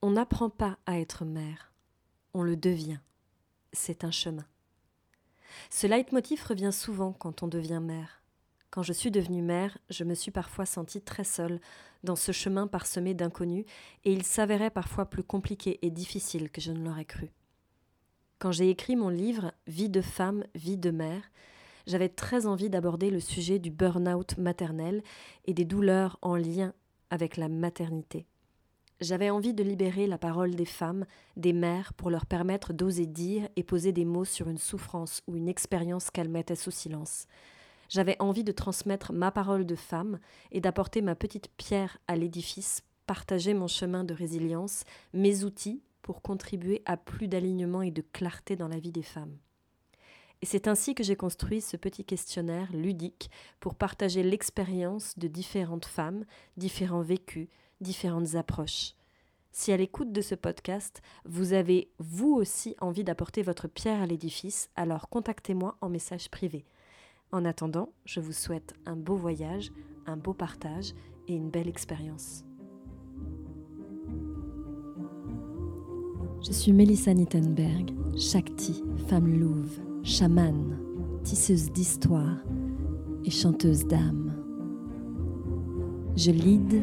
On n'apprend pas à être mère, on le devient. C'est un chemin. Ce leitmotiv revient souvent quand on devient mère. Quand je suis devenue mère, je me suis parfois sentie très seule dans ce chemin parsemé d'inconnus, et il s'avérait parfois plus compliqué et difficile que je ne l'aurais cru. Quand j'ai écrit mon livre Vie de femme, vie de mère, j'avais très envie d'aborder le sujet du burn-out maternel et des douleurs en lien avec la maternité. J'avais envie de libérer la parole des femmes, des mères, pour leur permettre d'oser dire et poser des mots sur une souffrance ou une expérience qu'elles mettaient sous silence. J'avais envie de transmettre ma parole de femme et d'apporter ma petite pierre à l'édifice, partager mon chemin de résilience, mes outils pour contribuer à plus d'alignement et de clarté dans la vie des femmes. Et c'est ainsi que j'ai construit ce petit questionnaire ludique pour partager l'expérience de différentes femmes, différents vécus, différentes approches. Si à l'écoute de ce podcast, vous avez vous aussi envie d'apporter votre pierre à l'édifice, alors contactez-moi en message privé. En attendant, je vous souhaite un beau voyage, un beau partage et une belle expérience. Je suis Melissa Nittenberg, Shakti, femme louve, chamane, tisseuse d'histoire et chanteuse d'âme. Je lead,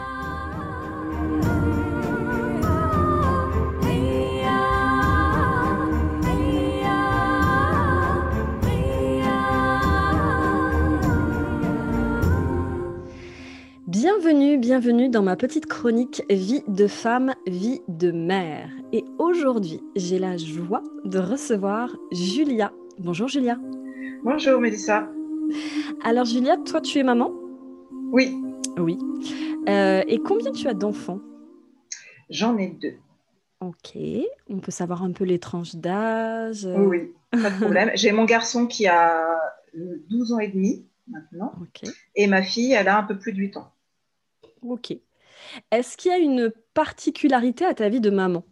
Dans ma petite chronique Vie de femme, vie de mère. Et aujourd'hui, j'ai la joie de recevoir Julia. Bonjour Julia. Bonjour Mélissa. Alors Julia, toi tu es maman? Oui. Oui. Euh, et combien tu as d'enfants? J'en ai deux. Ok. On peut savoir un peu les tranches d'âge? Oui, pas de problème. J'ai mon garçon qui a 12 ans et demi maintenant. Ok. Et ma fille, elle a un peu plus de 8 ans. Ok. Est-ce qu'il y a une particularité à ta vie de maman?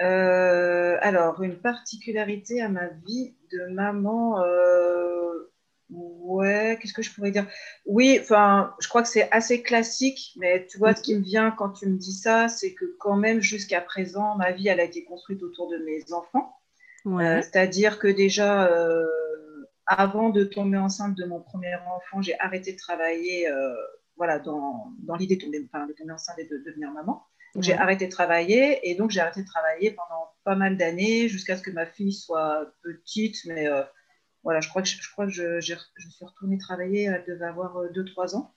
Euh, alors, une particularité à ma vie de maman, euh, ouais, qu'est-ce que je pourrais dire? Oui, enfin, je crois que c'est assez classique, mais tu vois, ce qui me vient quand tu me dis ça, c'est que quand même, jusqu'à présent, ma vie, elle a été construite autour de mes enfants. Ouais. Euh, C'est-à-dire que déjà, avant de tomber enceinte de mon premier enfant, j'ai arrêté de travailler voilà, dans, dans l'idée de tomber, enfin, de tomber enceinte et de devenir maman. J'ai arrêté de travailler et donc j'ai arrêté de travailler pendant pas mal d'années jusqu'à ce que ma fille soit petite. Mais euh, voilà, je crois que je, je crois que je, je suis retournée travailler, elle devait avoir 2-3 ans,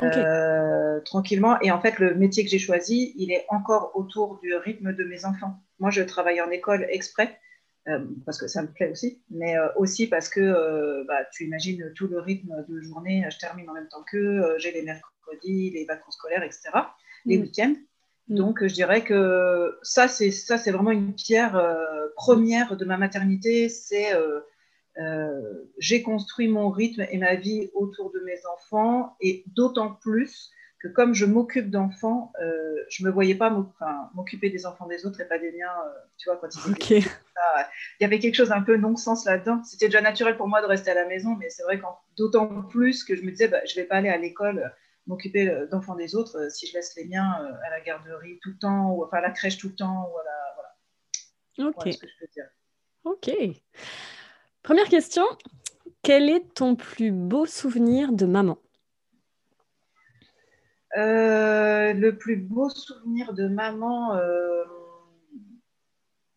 Ok. euh, tranquillement. Et en fait, le métier que j'ai choisi, il est encore autour du rythme de mes enfants. Moi, je travaille en école exprès. Euh, parce que ça me plaît aussi, mais euh, aussi parce que euh, bah, tu imagines tout le rythme de journée, je termine en même temps qu'eux, j'ai les mercredis, les vacances scolaires, etc., les Mm. week-ends. Mm. Donc, je dirais que ça, c'est ça, c'est vraiment une pierre euh, première de ma maternité. C'est euh, euh, j'ai construit mon rythme et ma vie autour de mes enfants, et d'autant plus que comme je m'occupe d'enfants, euh, je me voyais pas m'occuper des enfants des autres et pas des miens. euh, tu vois, quand ils étaient il y avait quelque chose un peu non-sens là-dedans. C'était déjà naturel pour moi de rester à la maison, mais c'est vrai qu'en d'autant plus que je me disais, bah, je vais pas aller à l'école euh, m'occuper euh, d'enfants des autres euh, si je laisse les miens à la garderie tout le temps, ou enfin à la crèche tout le temps, ou à la, voilà, Ok. voilà ce que je peux dire. Ok. Première question. Quel est ton plus beau souvenir de maman? Le plus beau souvenir de maman. euh,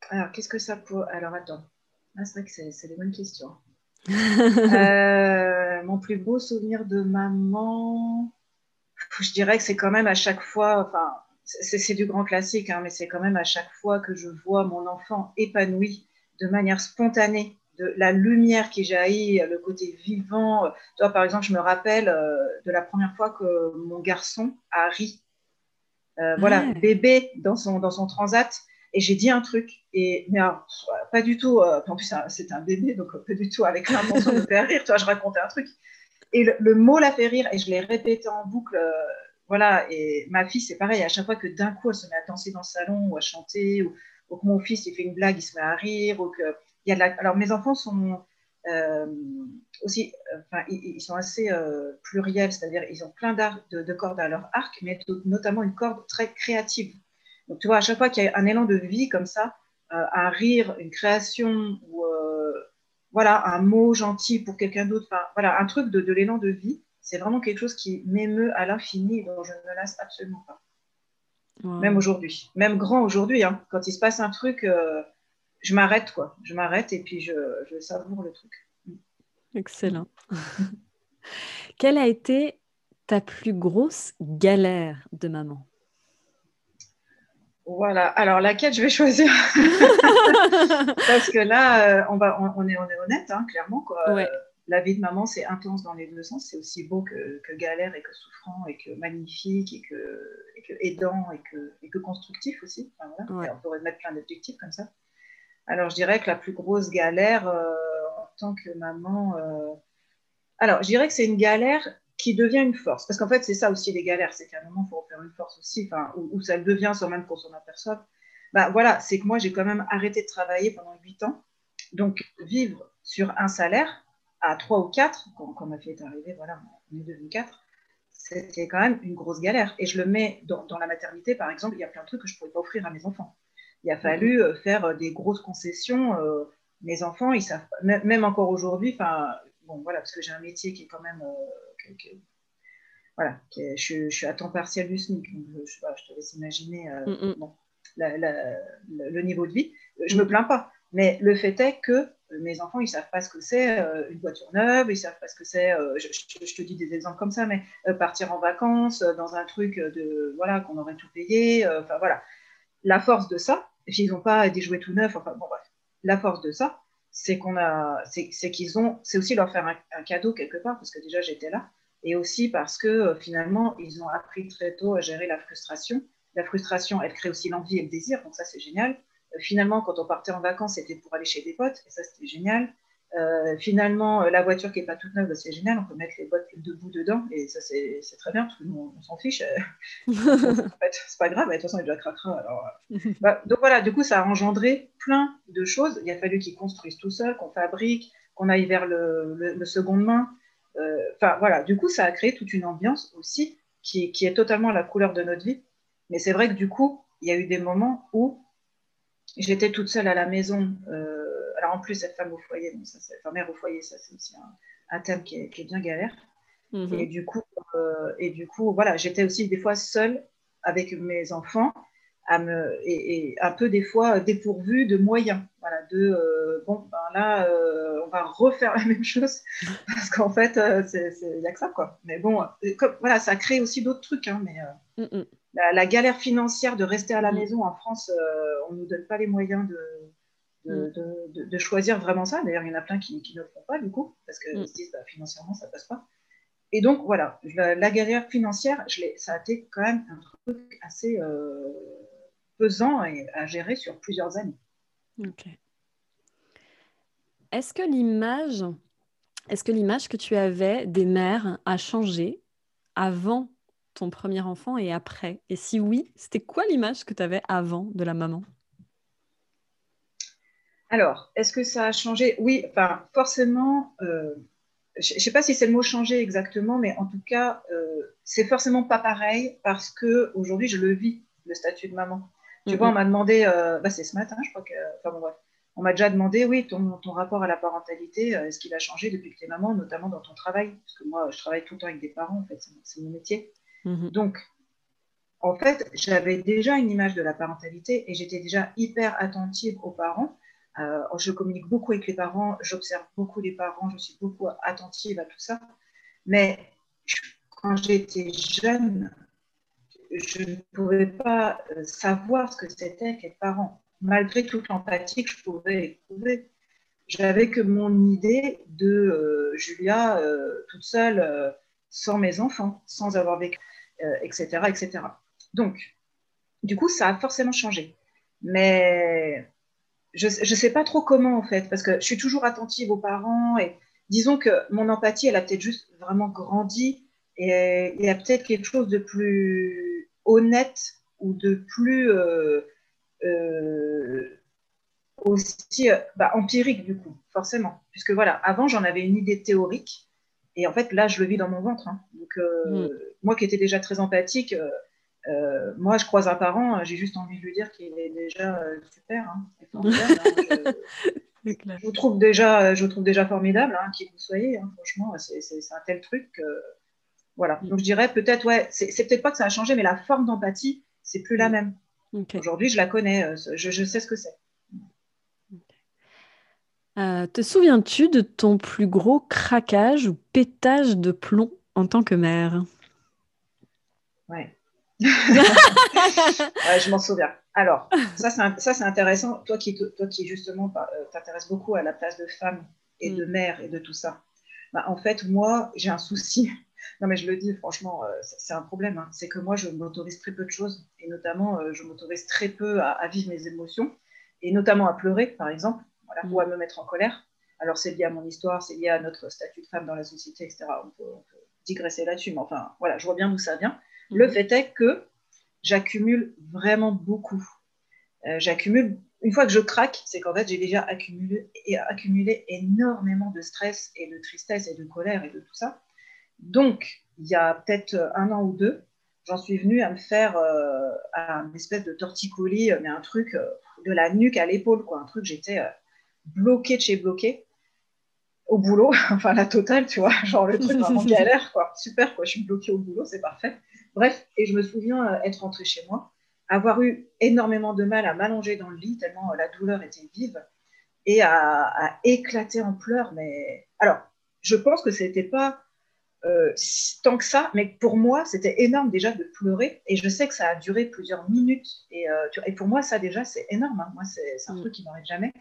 Alors, qu'est-ce que ça peut. Alors, attends. Ah, c'est vrai que c'est des bonnes questions. Euh, mon plus beau souvenir de maman, je dirais que c'est quand même à chaque fois, enfin, c'est c'est du grand classique, hein, mais c'est quand même à chaque fois que je vois mon enfant épanoui de manière spontanée, de la lumière qui jaillit, le côté vivant. Toi, par exemple, je me rappelle euh, de la première fois que mon garçon a ri. Euh, voilà, bébé dans son, dans son transat. et j'ai dit un truc. Et, mais pas du tout, euh, en plus c'était un bébé, donc pas du tout avec l'intention de faire rire, tu vois, je racontais un truc. Et le, mot l'a fait rire, et je l'ai répété en boucle. Euh, voilà, et ma fille, c'est pareil, à chaque fois que d'un coup elle se met à danser dans le salon ou à chanter, ou, que mon fils il fait une blague, il se met à rire, ou que. Il y a de la... Alors mes enfants sont euh, aussi, enfin, ils, sont assez pluriels, c'est-à-dire ils ont plein de, de cordes à leur arc, mais notamment une corde très créative. Donc, tu vois, à chaque fois qu'il y a un élan de vie comme ça, euh, un rire, une création, ou euh, voilà, un mot gentil pour quelqu'un d'autre, voilà, un truc de, l'élan de vie, c'est vraiment quelque chose qui m'émeut à l'infini dont je ne me lasse absolument pas. Même aujourd'hui, même grand aujourd'hui, hein. quand il se passe un truc, euh, je m'arrête, quoi. Je m'arrête et puis je, je savoure le truc. Excellent. Quelle a été ta plus grosse galère de maman? Voilà. Alors, laquelle je vais choisir? Parce que là, euh, on, va, on, est, on est honnête, hein, clairement. Quoi. La vie de maman, c'est intense dans les deux sens. C'est aussi beau que, galère et que souffrant et que magnifique et que, aidant et que, et que constructif aussi. On pourrait mettre plein d'objectifs comme ça. Alors, je dirais que la plus grosse galère euh, en tant que maman. Euh, alors, je dirais que c'est une galère qui devient une force. Parce qu'en fait, c'est ça aussi les galères, c'est qu'à un moment, il faut faire une force aussi, où, ça le devient sans même qu'on s'en aperçoive. Bah, voilà, c'est que moi, j'ai quand même arrêté de travailler pendant 8 ans. Donc, vivre sur un salaire à 3 ou 4, quand, ma fille est arrivée, voilà, on est devenu 4, c'était quand même une grosse galère. Et je le mets dans, la maternité, par exemple, il y a plein de trucs que je ne pourrais pas offrir à mes enfants. Il a fallu euh, faire euh, des grosses concessions. Euh, mes enfants, ils savent, même encore aujourd'hui, enfin, bon, voilà, parce que j'ai un métier qui est quand même voilà, je, suis à temps partiel du SMIC, donc je, je te laisse imaginer euh, mm, mm. le niveau de vie. Je ne me plains pas, mais le fait est que mes enfants, ils ne savent pas ce que c'est euh, une voiture neuve, ils ne savent pas ce que c'est, euh, je, te dis des exemples comme ça, mais partir en vacances dans un truc de, voilà, qu'on aurait tout payé, enfin voilà. La force de ça, ils n'ont pas des jouets tout neufs, enfin bon bref, la force de ça, c'est qu'on a, c'est qu'ils ont, c'est aussi leur faire un, cadeau quelque part, parce que déjà j'étais là, et aussi parce que euh, finalement, ils ont appris très tôt à gérer la frustration. La frustration, elle crée aussi l'envie et le désir, donc ça, c'est génial. Euh, finalement, quand on partait en vacances, c'était pour aller chez des potes, et ça, c'était génial. Euh, finalement, la voiture qui n'est pas toute neuve, c'est génial, on peut mettre les bottes debout dedans, et ça, c'est très bien, parce qu'on on, s'en fiche. en fait, c'est pas grave, de toute façon, il déjà craquera. Alors, bah, donc voilà, du coup, ça a engendré plein de choses. Il a fallu qu'ils construisent tout seuls, qu'on fabrique, qu'on aille vers le, le, le seconde main. Euh, enfin voilà, du coup, ça a créé toute une ambiance aussi qui, est totalement la couleur de notre vie. Mais c'est vrai que du coup, il y a eu des moments où j'étais toute seule à la maison. Euh, alors en plus, cette femme au foyer, donc ça, enfin, mère au foyer, ça c'est aussi un, thème qui est, bien galère. Mhm. Et du coup, euh, et du coup, voilà, j'étais aussi des fois seule avec mes enfants, à me, et, un peu des fois dépourvue de moyens. Voilà, de bon, ben là, on va refaire la même chose parce qu'en fait, euh, il n'y a que ça, quoi. Mais bon, euh, comme, voilà, ça crée aussi d'autres trucs. Hein, mais euh, mm, mm. la, galère financière de rester à la mm. maison en France, on ne nous donne pas les moyens de, de, de, choisir vraiment ça. D'ailleurs, il y en a plein qui, qui, ne le font pas, du coup, parce qu'ils se disent bah, financièrement, ça passe pas. Et donc, voilà, la, galère financière, je ça a été quand même un truc assez pesant et à gérer sur plusieurs années. Ok. Est-ce que l'image, est-ce que l'image que tu avais des mères a changé avant ton premier enfant et après? Et si oui, c'était quoi l'image que tu avais avant de la maman? Alors, est-ce que ça a changé? Oui, enfin, forcément, euh, je ne sais pas si c'est le mot changer exactement, mais en tout cas, euh, c'est forcément pas pareil parce que aujourd'hui, je le vis, le statut de maman. Tu vois, on m'a demandé, euh, bah, c'est ce matin, je crois que, enfin bon, bref, on m'a déjà demandé, oui, ton, rapport à la parentalité, est-ce qu'il a changé depuis que tu es maman, notamment dans ton travail? Parce que moi, je travaille tout le temps avec des parents, en fait, c'est mon métier. Mhm. Donc, en fait, j'avais déjà une image de la parentalité et j'étais déjà hyper attentive aux parents. Euh, je communique beaucoup avec les parents, j'observe beaucoup les parents, je suis beaucoup attentive à tout ça. Mais quand j'étais jeune, je ne pouvais pas euh, savoir ce que c'était qu'être parent malgré toute l'empathie que je pouvais éprouver. J'avais que mon idée de euh, Julia toute seule, sans mes enfants, sans avoir vécu, etc., etc. Donc, du coup, ça a forcément changé. mais je ne sais pas trop comment en fait, parce que je suis toujours attentive aux parents et disons que mon empathie, elle a peut-être juste vraiment grandi et il y a peut-être quelque chose de plus honnête ou de plus euh, euh, aussi euh, bah, empirique du coup, forcément. Puisque voilà, avant j'en avais une idée théorique et en fait là je le vis dans mon ventre. Hein. Donc mm. moi qui étais déjà très empathique, euh, moi, je croise un parent, j'ai juste envie de lui dire qu'il est déjà euh, super. Hein, hein je, trouve déjà, je trouve déjà formidable, hein, qui vous soyez. Franchement, c'est un tel truc. voilà. Donc, je dirais peut-être, ouais, c'est peut-être pas que ça a changé, mais la forme d'empathie, c'est plus la même. Aujourd'hui, je la connais, euh, je, je sais ce que c'est. Te souviens-tu de ton plus gros craquage ou pétage de plomb en tant que mère? Ouais. je m'en souviens. Alors, ça c'est intéressant. Toi qui, toi qui justement euh, t'intéresses beaucoup à la place de femme et de mm. mère et de tout ça. Bah, en fait, moi, j'ai un souci. Non, mais je le dis, franchement, euh, c'est un problème. Hein. C'est que moi, je m'autorise très peu de choses. Et notamment, euh, je m'autorise très peu à, vivre mes émotions. Et notamment à pleurer, par exemple, voilà, ou à me mettre en colère. Alors, c'est lié à mon histoire, c'est lié à notre statut de femme dans la société, etc. On peut, on peut digresser là-dessus. Mais enfin, voilà, je vois bien d'où ça vient. Le mhm. fait est que j'accumule vraiment beaucoup. Euh, j'accumule, une fois que je craque, c'est qu'en fait, j'ai déjà accumulé, accumulé énormément de stress et de tristesse et de colère et de tout ça. Donc, il y a peut-être un an ou deux, j'en suis venue à me faire euh, un espèce de torticolis, mais un truc euh, de la nuque à l'épaule, quoi. Un truc, j'étais bloquée de chez bloquée au boulot, enfin la totale, tu vois, genre le truc vraiment galère, quoi. Super, quoi, je suis bloquée au boulot, c'est parfait. Bref, et je me souviens euh, être rentrée chez moi, avoir eu énormément de mal à m'allonger dans le lit, tellement euh, la douleur était vive, et à, éclater en pleurs. Mais alors, je pense que c'était pas euh, tant que ça, mais pour moi, c'était énorme déjà de pleurer, et je sais que ça a duré plusieurs minutes, et, et pour moi, ça déjà, c'est énorme. Hein. Moi, c'est un mm. truc qui m'arrive jamais.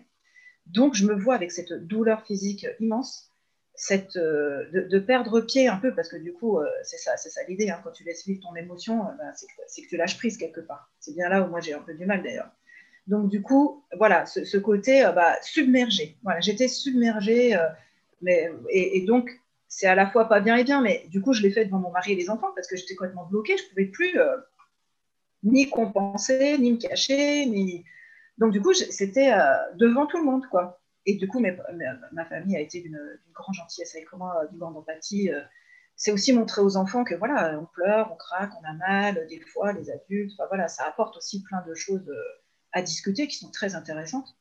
Donc, je me vois avec cette douleur physique immense cette, euh, de, perdre pied un peu, parce que du coup, euh, c'est ça, c'est ça l'idée, hein, quand tu laisses vivre ton émotion, euh, bah, c'est, que, tu lâches prise quelque part. C'est bien là où moi j'ai un peu du mal d'ailleurs. Donc du coup, voilà, ce, côté bah, submergé. Voilà, j'étais submergée, mais, et, donc c'est à la fois pas bien et bien, mais du coup, je l'ai fait devant mon mari et les enfants parce que j'étais complètement bloquée, je pouvais plus ni compenser, ni me cacher, ni... Donc du coup, c'était devant tout le monde, quoi. Et du coup, ma, famille a été d'une grande gentillesse avec moi, d'une grande empathie. Euh. C'est aussi montrer aux enfants que voilà, on pleure, on craque, on a mal, des fois, les adultes. Enfin, voilà, ça apporte aussi plein de choses euh, à discuter qui sont très intéressantes.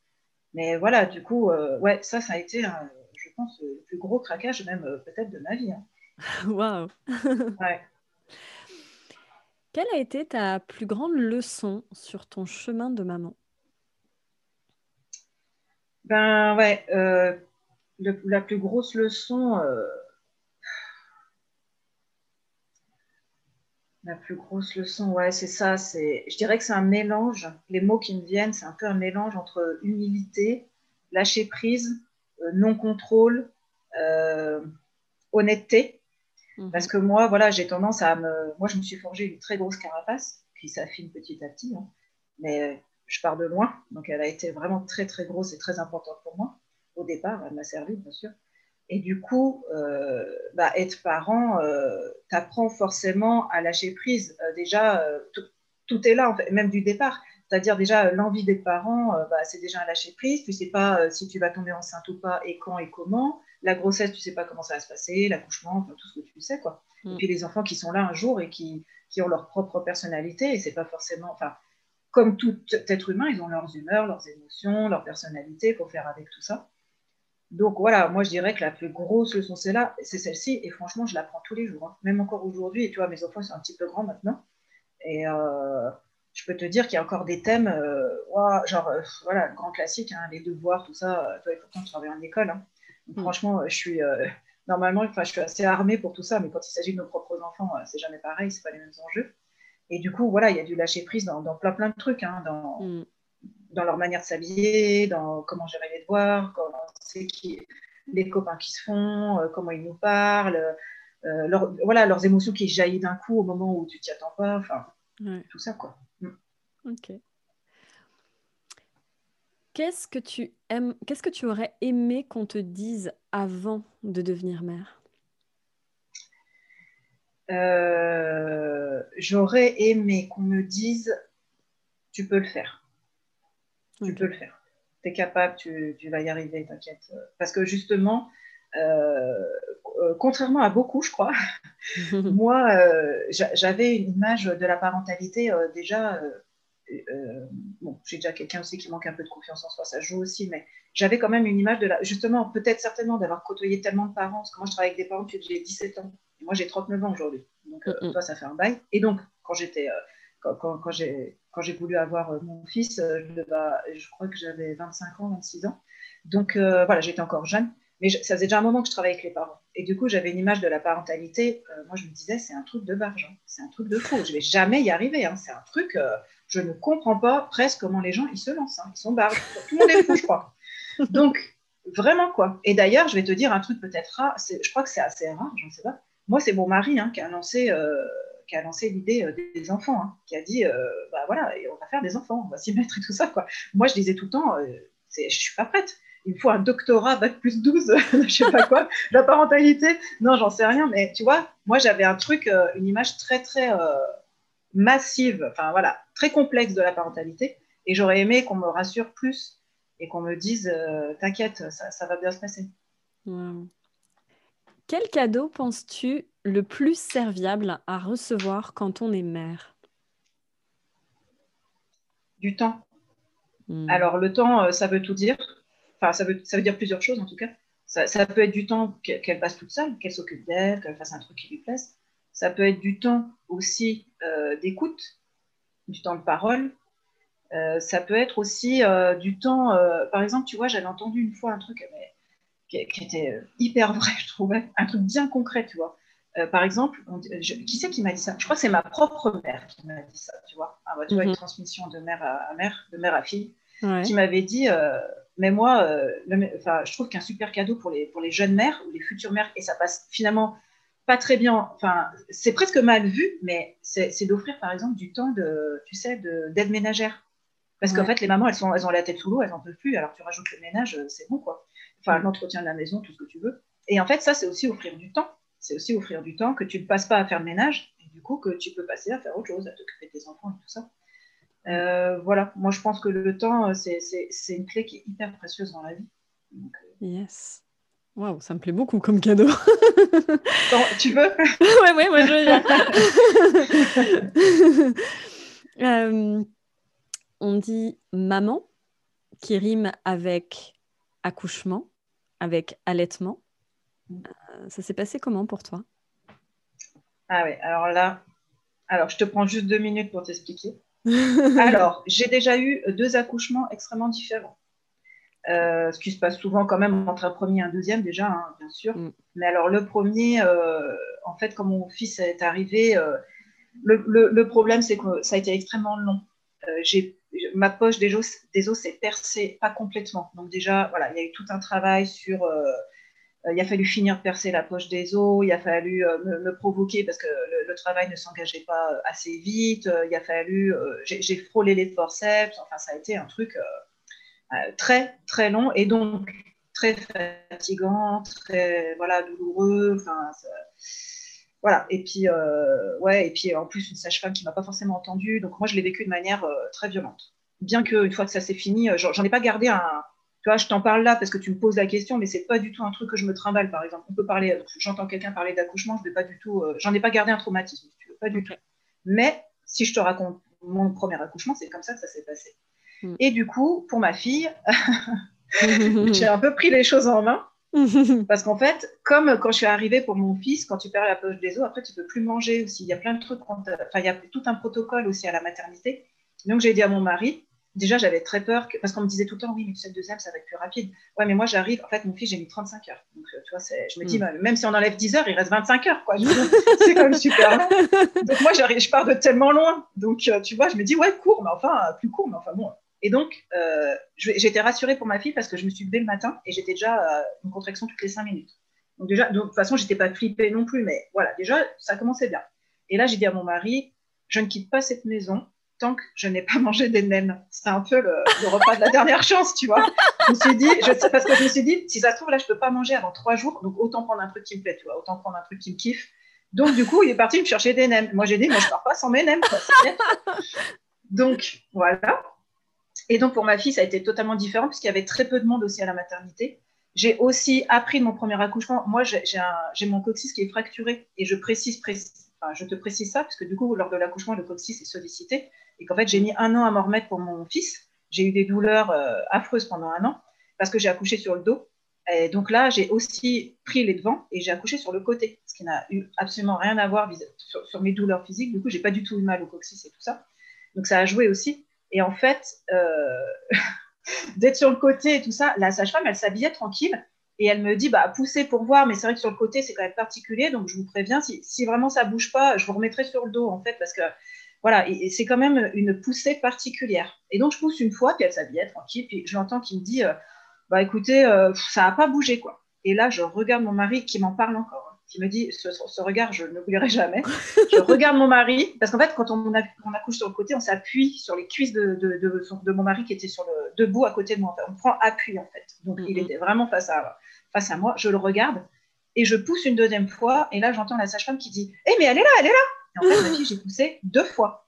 Mais voilà, du coup, euh, ouais, ça, ça a été, je pense, le plus gros craquage même peut-être de ma vie. Hein. Waouh ouais. Quelle a été ta plus grande leçon sur ton chemin de maman? Ben ouais, euh, la plus grosse leçon, euh, la plus grosse leçon, ouais, c'est ça. C'est, je dirais que c'est un mélange. Les mots qui me viennent, c'est un peu un mélange entre humilité, lâcher prise, euh, non contrôle, honnêteté. Mhm. Parce que moi, voilà, j'ai tendance à me, moi, je me suis forgé une très grosse carapace qui s'affine petit à petit, hein. mais je pars de loin, donc elle a été vraiment très très grosse et très importante pour moi. Au départ, elle m'a servi, bien sûr. Et du coup, euh, bah, être parent, euh, t'apprends forcément à lâcher prise. Euh, déjà, tout, est là, en fait, même du départ. C'est-à-dire déjà l'envie d'être parent, bah, c'est déjà un lâcher prise. Tu sais pas si tu vas tomber enceinte ou pas, et quand et comment. La grossesse, tu sais pas comment ça va se passer, l'accouchement, tout ce que tu sais quoi. Et mm. puis les enfants qui sont là un jour et qui, qui ont leur propre personnalité, et c'est pas forcément, enfin, comme tout être humain, ils ont leurs humeurs, leurs émotions, leur personnalité pour faire avec tout ça. Donc voilà, moi je dirais que la plus grosse leçon c'est là, c'est celle-ci, et franchement je l'apprends tous les jours, hein. même encore aujourd'hui. Et tu vois, mes enfants sont un petit peu grands maintenant, et euh, je peux te dire qu'il y a encore des thèmes, euh, genre euh, voilà, grand classique, hein, les devoirs, tout ça. toi et pourtant tu travailles en école, hein. mm. franchement, je suis normalement, je suis assez armée pour tout ça, mais quand il s'agit de nos propres enfants, c'est jamais pareil, c'est pas les mêmes enjeux. Et du coup, voilà, il y a du lâcher prise dans, plein plein de trucs, hein, dans, mm. dans leur manière de s'habiller, dans comment gérer les devoirs, comment c'est qui, les copains qui se font, euh, comment ils nous parlent, euh, voilà, leurs émotions qui jaillissent d'un coup au moment où tu t'y attends pas, enfin, tout ça, quoi. Mm. Ok. Qu'est-ce que tu aimes, qu'est-ce que tu aurais aimé qu'on te dise avant de devenir mère? Euh, J'aurais aimé qu'on me dise tu peux le faire. Tu peux le faire. Tu es capable, tu, vas y arriver, t'inquiète. Parce que justement, euh, euh, contrairement à beaucoup, je crois, moi, j'avais une image de la parentalité déjà bon, j'ai déjà quelqu'un aussi qui manque un peu de confiance en soi, ça joue aussi, mais j'avais quand même une image de la. Justement, peut-être certainement d'avoir côtoyé tellement de parents, parce que moi je travaille avec des parents depuis que j'ai 17 ans, et moi j'ai 39 ans aujourd'hui, donc euh, toi ça fait un bail. Et donc, quand j'étais. Euh, quand, quand, j'ai, quand j'ai voulu avoir mon fils, je, je crois que j'avais 25 ans, 26 ans. Donc voilà, j'étais encore jeune. Mais ça faisait déjà un moment que je travaillais avec les parents. Et du coup, j'avais une image de la parentalité. moi, je me disais, c'est un truc de barge. C'est un truc de fou. Je vais jamais y arriver. Hein. C'est un truc je ne comprends pas presque comment les gens ils se lancent. Hein. Ils sont barges. Tout le monde est fou, je crois. Donc, vraiment quoi. Et d'ailleurs, je vais te dire un truc peut-être rare. Je crois que c'est assez rare, je ne sais pas. Moi, c'est mon mari hein, qui a lancé, euh, qui a lancé l'idée euh, des enfants, hein, qui a dit, euh, bah voilà, on va faire des enfants, on va s'y mettre et tout ça. Moi, je disais tout le temps, je ne suis pas prête. Il me faut un doctorat bac plus 12, je sais pas quoi, la parentalité. Non, j'en sais rien, mais tu vois, moi j'avais un truc, une image très très massive, enfin voilà, très complexe de la parentalité. Et j'aurais aimé qu'on me rassure plus et qu'on me dise T'inquiète, ça, va bien se passer. Quel cadeau penses-tu le plus serviable à recevoir quand on est mère? Du temps. Hmm. Alors, le temps, euh, ça veut tout dire. Enfin, ça veut, ça veut dire plusieurs choses en tout cas. Ça, peut être du temps qu'elle passe toute seule, qu'elle s'occupe d'elle, qu'elle fasse un truc qui lui plaise. Ça peut être du temps aussi euh, d'écoute, du temps de parole. Euh, ça peut être aussi euh, du temps, par exemple, tu vois, j'avais entendu une fois un truc qui, était hyper vrai, je trouvais, un truc bien concret, tu vois. par exemple, qui c'est qui m'a dit ça? Je crois que c'est ma propre mère qui m'a dit ça, tu vois. Ah, bah, tu vois, une mhm. transmission de mère à, mère, de mère à fille, qui m'avait dit, mais moi, je trouve qu'un super cadeau pour les, pour les jeunes mères ou les futures mères, et ça passe finalement pas très bien, enfin, c'est presque mal vu, mais c'est d'offrir, par exemple, du temps de, tu sais, d'aide ménagère. Parce qu'en fait, les mamans, elles, sont, elles ont la tête sous l'eau, elles n'en peuvent plus. Alors, tu rajoutes le ménage, euh, c'est bon, quoi. Enfin, l'entretien de la maison, tout ce que tu veux. Et en fait, ça, c'est aussi offrir du temps. C'est aussi offrir du temps que tu ne passes pas à faire le ménage, et du coup, que tu peux passer à faire autre chose, à t'occuper de tes enfants et tout ça. Euh, voilà, moi, je pense que le temps, euh, c'est une clé qui est hyper précieuse dans la vie. yes. Waouh, ça me plaît beaucoup comme cadeau. tu veux Oui, oui, moi je veux euh, on dit maman qui rime avec accouchement, avec allaitement. Euh, ça s'est passé comment pour toi? Ah oui, alors là, alors je te prends juste deux minutes pour t'expliquer. alors, j'ai déjà eu deux accouchements extrêmement différents. Euh, ce qui se passe souvent quand même entre un premier et un deuxième déjà, hein, bien sûr. Mm. Mais alors le premier, euh, en fait, quand mon fils est arrivé, euh, le, problème c'est que ça a été extrêmement long. j'ai ma poche des os, des os s'est percée, pas complètement. Donc déjà, voilà, il y a eu tout un travail sur. il a fallu finir de percer la poche des os, il a fallu me, provoquer parce que le, travail ne s'engageait pas assez vite, il a fallu. j'ai frôlé les forceps, enfin, ça a été un truc euh, très très long et donc très fatigant, très voilà douloureux. Enfin, voilà. Et puis euh, ouais, et puis en plus une sage-femme qui m'a pas forcément entendu. Donc moi je l'ai vécu de manière euh, très violente. Bien que une fois que ça s'est fini, j'en ai pas gardé un. Tu vois, je t'en parle là parce que tu me poses la question, mais c'est pas du tout un truc que je me trimballe, par exemple. On peut parler, j'entends quelqu'un parler d'accouchement, je vais pas du tout, j'en ai pas gardé un traumatisme, tu veux, pas du tout. Mais si je te raconte mon premier accouchement, c'est comme ça que ça s'est passé. Mm. Et du coup, pour ma fille, j'ai un peu pris les choses en main. Parce qu'en fait, comme quand je suis arrivée pour mon fils, quand tu perds la poche des os, après tu peux plus manger aussi. Il y a plein de trucs, enfin il y a tout un protocole aussi à la maternité. Donc j'ai dit à mon mari, déjà j'avais très peur, parce qu'on me disait tout le temps, oui, mais tu sais, le deuxième, ça va être plus rapide. Ouais, mais moi j'arrive, en fait, mon fils, j'ai mis 35 heures. Donc euh, tu vois, je me dis, mm. bah, même si on enlève 10 heures, il reste 25 heures, quoi. c'est quand même super. Donc moi, je pars de tellement loin. Donc euh, tu vois, je me dis, ouais, court, mais enfin, plus court, mais enfin bon, et donc, euh, j'étais rassurée pour ma fille parce que je me suis levée le matin et j'étais déjà à une contraction toutes les cinq minutes. Donc déjà, de toute façon, j'étais pas flippée non plus, mais voilà, déjà, ça commençait bien. Et là, j'ai dit à mon mari, je ne quitte pas cette maison tant que je n'ai pas mangé des nems. C'est un peu le, repas de la dernière chance, tu vois. Je me suis dit, parce que je me suis dit, si ça se trouve, là, je ne peux pas manger avant trois jours, donc autant prendre un truc qui me plaît, tu vois, autant prendre un truc qui me kiffe. Donc, du coup, il est parti me chercher des nems. Moi, j'ai dit, moi, je ne pars pas sans mes nems. donc, voilà. Et donc, pour ma fille, ça a été totalement différent, puisqu'il y avait très peu de monde aussi à la maternité. J'ai aussi appris de mon premier accouchement. Moi, j'ai mon coccyx qui est fracturé, et je précise, je te précise ça, parce que du coup, lors de l'accouchement, le coccyx est sollicité et qu'en fait, j'ai mis un an à m'en remettre pour mon fils. J'ai eu des douleurs euh, affreuses pendant un an parce que j'ai accouché sur le dos. Et donc là, j'ai aussi pris les devants et j'ai accouché sur le côté, ce qui n'a eu absolument rien à voir sur, mes douleurs physiques. Du coup, j'ai pas du tout eu mal au coccyx et tout ça. Donc ça a joué aussi. Et en fait, euh, d'être sur le côté et tout ça, la sage-femme, elle s'habillait tranquille et elle me dit bah poussez pour voir, mais c'est vrai que sur le côté c'est quand même particulier, donc je vous préviens si, vraiment ça bouge pas, je vous remettrai sur le dos en fait parce que voilà, et, c'est quand même une poussée particulière. Et donc, je pousse une fois, puis elle s'habille tranquille, puis je l'entends qui me dit, euh, bah écoutez, euh, ça n'a pas bougé, quoi. Et là, je regarde mon mari qui m'en parle encore, hein, qui me dit, ce, regard, je ne l'oublierai jamais. je regarde mon mari, parce qu'en fait, quand on, accouche sur le côté, on s'appuie sur les cuisses de, de, mon mari qui était sur le, debout à côté de moi. on prend appui, en fait. Donc, il était vraiment face à, face à moi. Je le regarde et je pousse une deuxième fois. Et là, j'entends la sage-femme qui dit, hé, mais elle est là, elle est là en fait, ma fille, j'ai poussé deux fois.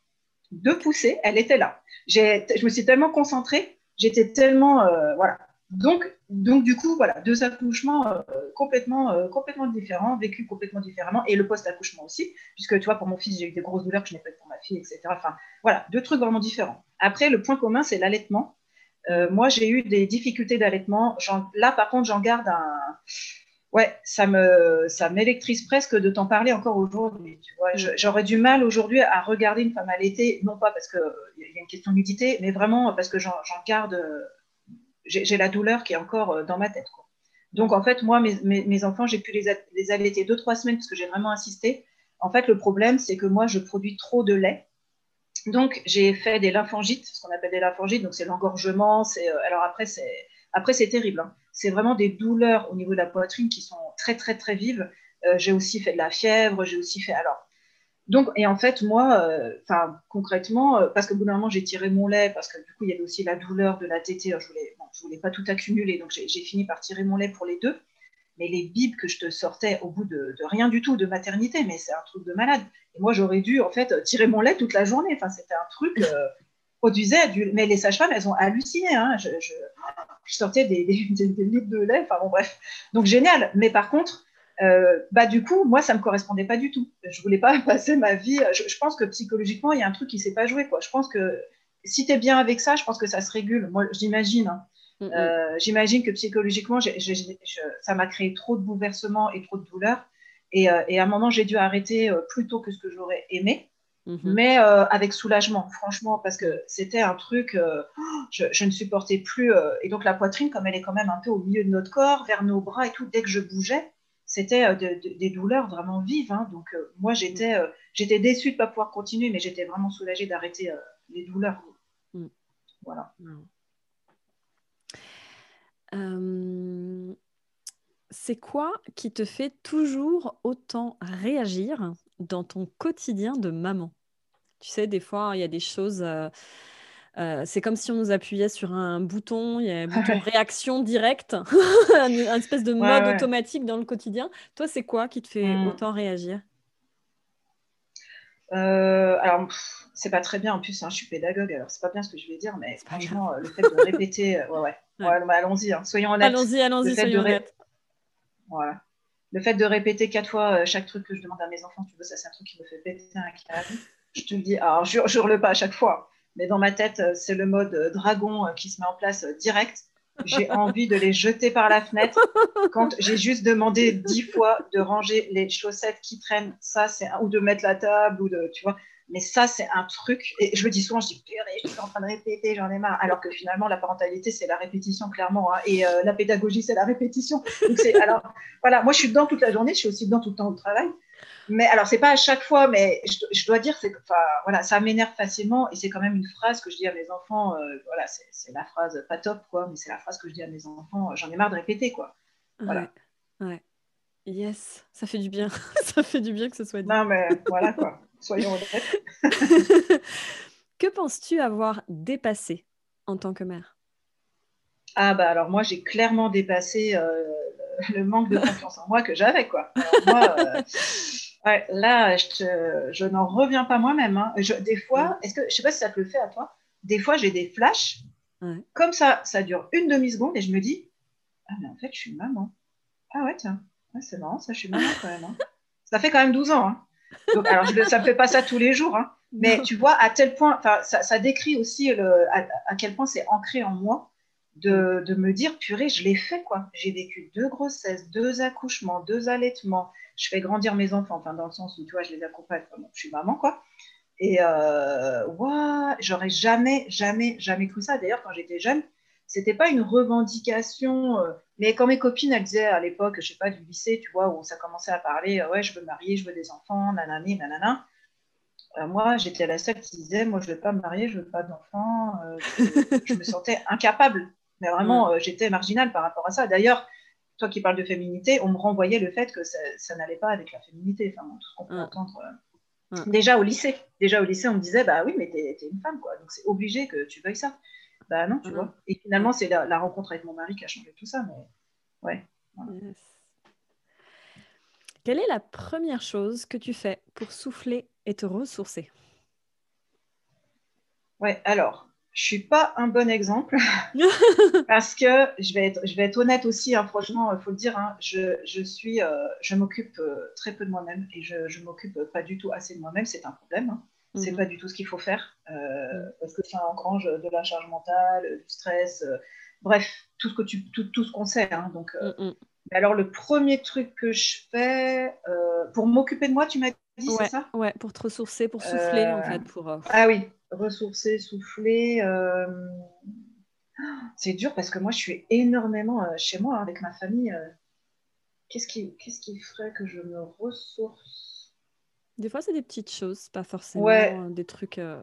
Deux poussées, elle était là. Je me suis tellement concentrée, j'étais tellement. Euh, voilà. Donc, donc, du coup, voilà, deux accouchements euh, complètement, euh, complètement différents, vécus complètement différemment, et le post-accouchement aussi, puisque tu vois, pour mon fils, j'ai eu des grosses douleurs que je n'ai pas eu pour ma fille, etc. Enfin, voilà, deux trucs vraiment différents. Après, le point commun, c'est l'allaitement. moi, j'ai eu des difficultés d'allaitement. Là, par contre, j'en garde un, ouais, ça me, ça m'électrise presque de t'en parler encore aujourd'hui. Tu vois, mm. j'aurais du mal aujourd'hui à regarder une femme allaitée, non pas parce qu'il y a une question de nudité, mais vraiment parce que j'en, garde, j'ai, la douleur qui est encore euh, dans ma tête. Donc en fait, moi, mes, enfants, j'ai pu les, allaiter deux, trois semaines parce que j'ai vraiment insisté. En fait, le problème, c'est que moi, je produis trop de lait. Donc, j'ai fait des lymphangites, ce qu'on appelle des lymphangites, donc c'est l'engorgement. Euh, alors après, c'est, après, c'est terrible. Hein c'est vraiment des douleurs au niveau de la poitrine qui sont très, très, très vives. Euh, j'ai aussi fait de la fièvre, j'ai aussi fait. Alors, donc, et en fait, moi, euh, enfin, concrètement, euh, parce qu'au bout d'un moment, j'ai tiré mon lait, parce que du coup, il y avait aussi la douleur de la tétée. Je voulais, je voulais pas tout accumuler, donc j'ai fini par tirer mon lait pour les deux. Mais les bibes que je te sortais au bout de, rien du tout, de maternité, mais c'est un truc de malade. Et moi, j'aurais dû, en fait, tirer mon lait toute la journée. Enfin, c'était un truc produisait du... Mais les sages-femmes, elles ont halluciné. Hein. Je, sortais des, des, litres de lait. Enfin bon, bref. Donc génial. Mais par contre, euh, bah du coup, moi, ça me correspondait pas du tout. Je voulais pas passer ma vie. Je, pense que psychologiquement, il y a un truc qui s'est pas joué. Quoi. Je pense que si tu es bien avec ça, je pense que ça se régule. Moi, j'imagine. Hein. Euh, j'imagine que psychologiquement, ça m'a créé trop de bouleversements et trop de douleurs. Et, euh, et à un moment, j'ai dû arrêter plus tôt que ce que j'aurais aimé. Mhm. mais euh, avec soulagement, franchement, parce que c'était un truc, euh, je, ne supportais plus. Euh, et donc la poitrine, comme elle est quand même un peu au milieu de notre corps, vers nos bras et tout, dès que je bougeais, c'était des douleurs vraiment vives. Hein. donc moi, j'étais j'étais déçue de ne pas pouvoir continuer, mais j'étais vraiment soulagée d'arrêter les douleurs. Mm. Voilà. C'est quoi qui te fait toujours autant réagir dans ton quotidien de maman? Tu sais, des fois, il y a des choses. Euh, euh, c'est comme si on nous appuyait sur un bouton, il y a un bouton réaction directe, un, espèce de mode automatique dans le quotidien. Toi, c'est quoi qui te fait mmh. autant réagir? Euh, alors, c'est pas très bien. En plus, hein, je suis pédagogue, alors c'est pas bien ce que je vais dire, mais franchement, le fait de répéter, ouais, ouais. ouais allons-y, hein, soyons honnêtes. Allons-y, allons-y, soyons honnêtes. Voilà. Le fait de répéter quatre fois chaque truc que je demande à mes enfants, tu vois, ça, c'est un truc qui me fait péter un câble je te le dis, alors je hurle pas à chaque fois, mais dans ma tête, euh, c'est le mode euh, dragon euh, qui se met en place direct. J'ai envie de les jeter par la fenêtre. Quand j'ai juste demandé dix fois de ranger les chaussettes qui traînent, ça c'est ou de mettre la table ou de, tu vois. Mais ça c'est un truc. Et je le dis souvent, je dis je suis en train de répéter, j'en ai marre. Alors que finalement la parentalité c'est la répétition clairement, hein. et la pédagogie c'est la répétition. Donc alors voilà, moi je suis dedans toute la journée, je suis aussi dedans tout le temps au travail. Mais alors, c'est pas à chaque fois, mais je, dois dire, c'est, enfin, voilà, ça m'énerve facilement et c'est quand même une phrase que je dis à mes enfants. Euh, voilà, c'est, la phrase pas top, quoi, mais c'est la phrase que je dis à mes enfants. J'en ai marre de répéter, quoi. Voilà. Ouais. Yes, ça fait du bien. ça fait du bien que ce soit dit. Non, mais voilà, quoi. Soyons honnêtes. Que penses-tu avoir dépassé en tant que mère? Ah bah alors moi j'ai clairement dépassé euh, le manque de confiance en moi que j'avais quoi. moi, euh, là je, n'en reviens pas moi-même. Hein. Des fois, est-ce que je sais pas si ça te le fait à toi. Des fois j'ai des flashs comme ça, ça dure une demi seconde et je me dis ah mais en fait je suis maman. Ah ouais tiens, c'est marrant ça, je suis maman quand même. Hein. Ça fait quand même 12 ans. Hein. Donc, alors, je, ça ne fait pas ça tous les jours, mais tu vois, à tel point, ça, ça décrit aussi le, à, quel point c'est ancré en moi de, me dire, purée, je l'ai fait, quoi. J'ai vécu deux grossesses, deux accouchements, deux allaitements. Je fais grandir mes enfants, enfin, dans le sens où, tu vois, je les accompagne. je suis maman, quoi. Et euh, j'aurais jamais, jamais, jamais cru ça. D'ailleurs, quand j'étais jeune, c'était pas une revendication. Euh, mais quand mes copines, elles disaient à l'époque, je sais pas, du lycée, tu vois, où ça commençait à parler, euh, ouais, je veux me marier, je veux des enfants, nanani, nanana. Euh, moi, j'étais la seule qui disait, moi, je veux pas me marier, je veux pas d'enfants. je, me sentais incapable. Mais vraiment, j'étais marginale par rapport à ça. D'ailleurs, toi qui parles de féminité, on me renvoyait le fait que ça, n'allait pas avec la féminité. Enfin, tout ce qu'on peut entendre. Déjà au lycée, déjà au lycée, on me disait, bah oui, mais t'es es une femme, quoi. Donc c'est obligé que tu veuilles ça. Bah non, tu vois. Et finalement, c'est la, rencontre avec mon mari qui a changé tout ça. Mais ouais. Quelle est la première chose que tu fais pour souffler et te ressourcer? Ouais, alors, je suis pas un bon exemple parce que je vais être, je vais être honnête aussi, hein, franchement, il faut le dire, hein, je, je, suis, euh, je m'occupe euh, très peu de moi-même et je, ne m'occupe pas du tout assez de moi-même, c'est un problème. Hein. C'est mhm. pas du tout ce qu'il faut faire euh, mhm. parce que ça engrange de la charge mentale, du stress, euh, bref, tout ce que tu, tout, tout ce qu'on sait. Hein, donc, euh, mhm. alors le premier truc que je fais pour m'occuper de moi, tu m'as dit, c'est ça? Ouais, pour te ressourcer, pour souffler en fait, pour. Ah oui, ressourcer, souffler. C'est dur parce que moi, je suis énormément chez moi avec ma famille. Qu'est-ce qui, qu'est-ce qui ferait que je me ressource? Des fois, c'est des petites choses, pas forcément des trucs. Euh,